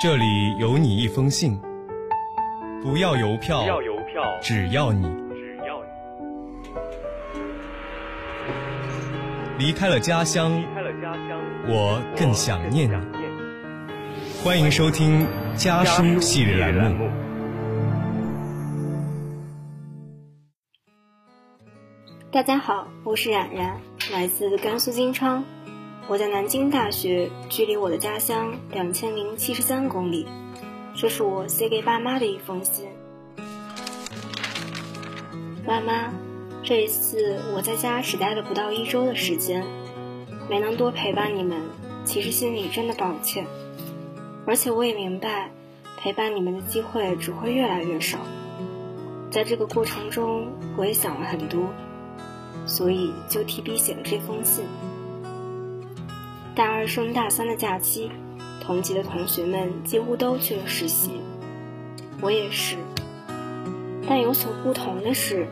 这里有你一封信，不要邮票，要邮票，只要你只要你离开了家乡，离开了家乡，我更想念你。想念你。欢迎收听家书系列栏目。大家好，我是冉冉，来自甘肃金昌。我在南京大学，距离我的家乡两千零七十三公里。这是我写给爸妈的一封信。爸妈，这一次我在家只待了不到一周的时间，没能多陪伴你们，其实心里真的抱歉。而且我也明白，陪伴你们的机会只会越来越少。在这个过程中，我也想了很多，所以就提笔写了这封信。大二升大三的假期，同级的同学们几乎都去了实习，我也是。但有所不同的是，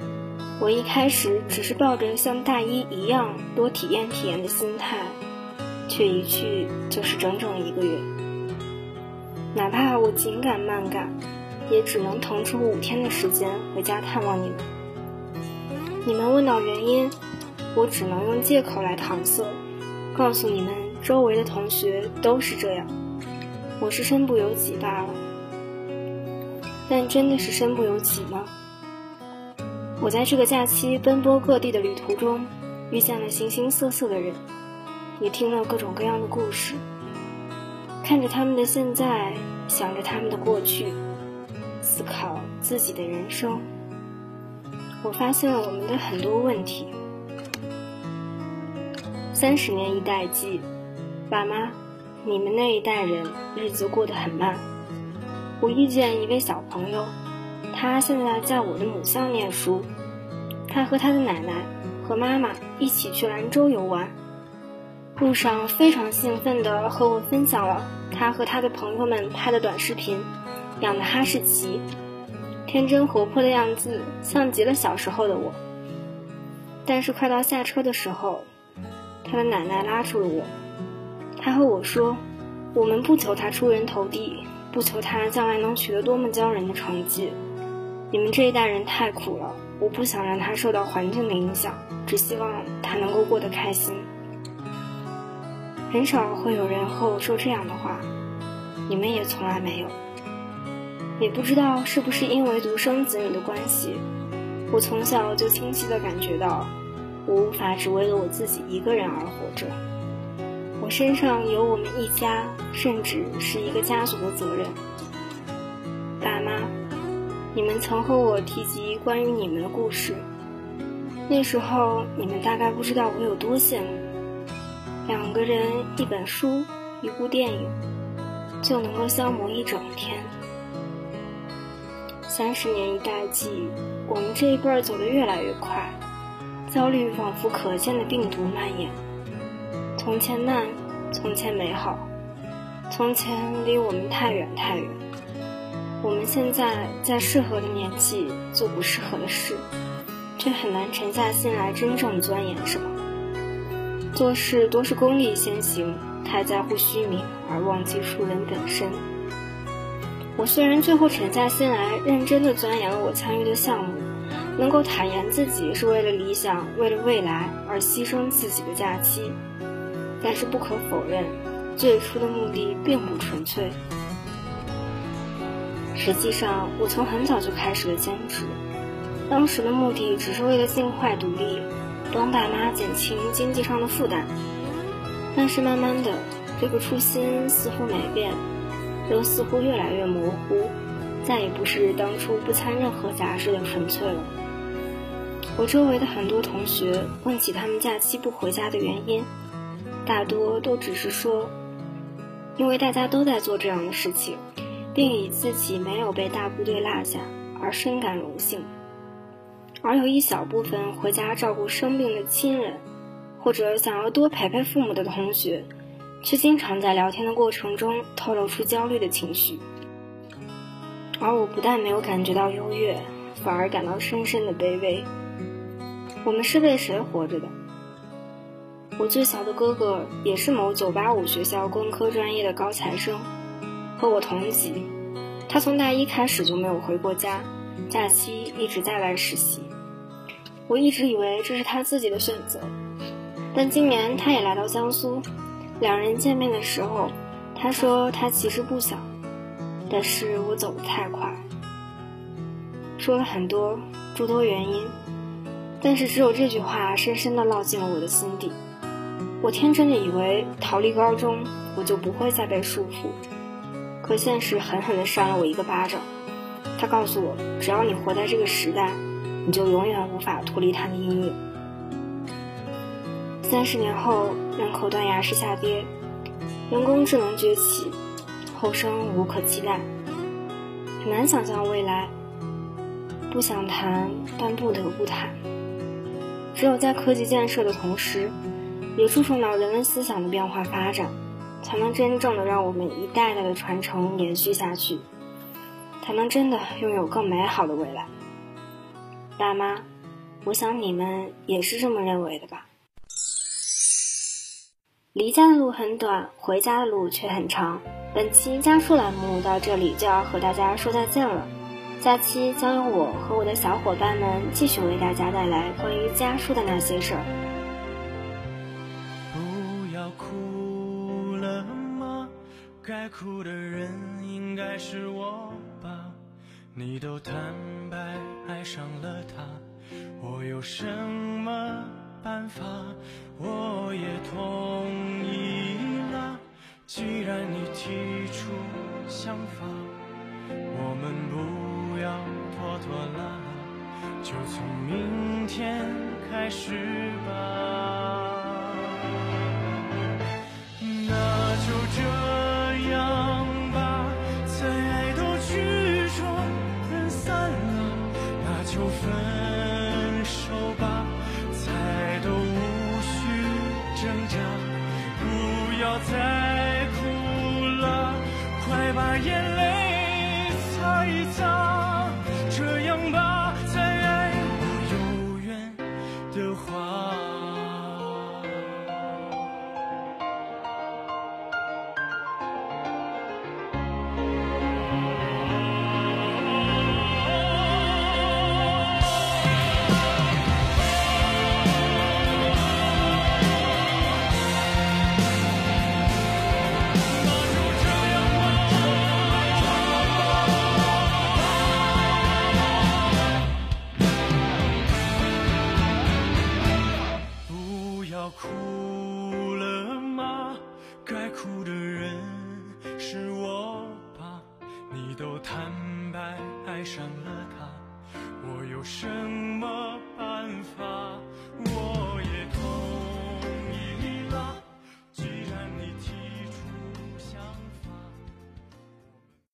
我一开始只是抱着像大一一样多体验体验的心态，却一去就是整整一个月。哪怕我紧赶慢赶，也只能腾出五天的时间回家探望你们。你们问到原因，我只能用借口来搪塞，告诉你们周围的同学都是这样，我是身不由己罢了。但真的是身不由己吗？我在这个假期奔波各地的旅途中，遇见了形形色色的人，也听了各种各样的故事。看着他们的现在，想着他们的过去，思考自己的人生，我发现了我们的很多问题。三十年一代记，爸妈，你们那一代人日子过得很慢。我遇见一位小朋友，他现在在我的母校念书，他和他的奶奶和妈妈一起去兰州游玩。路上非常兴奋地和我分享了他和他的朋友们拍的短视频，养的哈士奇，天真活泼的样子像极了小时候的我。但是快到下车的时候，他的奶奶拉住了我，他和我说：“我们不求他出人头地，不求他将来能取得多么骄人的成绩，你们这一代人太苦了，我不想让他受到环境的影响，只希望他能够过得开心。”很少会有人和我说这样的话，你们也从来没有。也不知道是不是因为独生子女的关系，我从小就清晰地感觉到，我无法只为了我自己一个人而活着。我身上有我们一家，甚至是一个家族的责任。爸妈，你们曾和我提及关于你们的故事，那时候你们大概不知道我有多羡慕。两个人，一本书，一部电影，就能够消磨一整天。三十年一代记，我们这一辈儿走得越来越快，焦虑仿佛可见的病毒蔓延。从前慢，从前美好，从前离我们太远太远。我们现在在适合的年纪做不适合的事，却很难沉下心来真正钻研什么。做事多是功利先行，太在乎虚名而忘记树人本身。我虽然最后沉下心来，认真的钻研了我参与的项目，能够坦言自己是为了理想、为了未来而牺牲自己的假期，但是不可否认，最初的目的并不纯粹。实际上，我从很早就开始了兼职，当时的目的只是为了尽快独立。帮爸妈减轻经济上的负担，但是慢慢的，这个初心似乎没变，又似乎越来越模糊，再也不是当初不掺任何杂事的纯粹了。我周围的很多同学问起他们假期不回家的原因，大多都只是说，因为大家都在做这样的事情，并以自己没有被大部队落下而深感荣幸。而有一小部分回家照顾生病的亲人，或者想要多陪陪父母的同学，却经常在聊天的过程中透露出焦虑的情绪。而我不但没有感觉到优越，反而感到深深的卑微。我们是为谁活着的？我最小的哥哥也是某985学校工科专业的高材生，和我同级，他从大一开始就没有回过家，假期一直在外实习。我一直以为这是他自己的选择，但今年他也来到江苏，两人见面的时候，他说他其实不想，但是我走得太快，说了很多诸多原因，但是只有这句话深深地烙进了我的心底。我天真的以为逃离高中，我就不会再被束缚，可现实狠狠地扇了我一个巴掌。他告诉我，只要你活在这个时代。你就永远无法脱离它的阴影。三十年后，人口断崖式下跌，人工智能崛起，后生无可期待，很难想象未来。不想谈，但不得不谈。只有在科技建设的同时，也注重到人文思想的变化发展，才能真正的让我们一代代的传承延续下去，才能真的拥有更美好的未来。爸妈，我想你们也是这么认为的吧？离家的路很短，回家的路却很长。本期家书栏目到这里就要和大家说再见了，下期将由我和我的小伙伴们继续为大家带来关于家书的那些事儿。了吗？该哭的人应该是我吧？你都坦白爱上了他，我有什么办法？我也同意了。既然你提出想法，我们不要拖拖拉，就从明天开始吧。把眼泪擦一擦。你都坦白爱上了他我有什么办法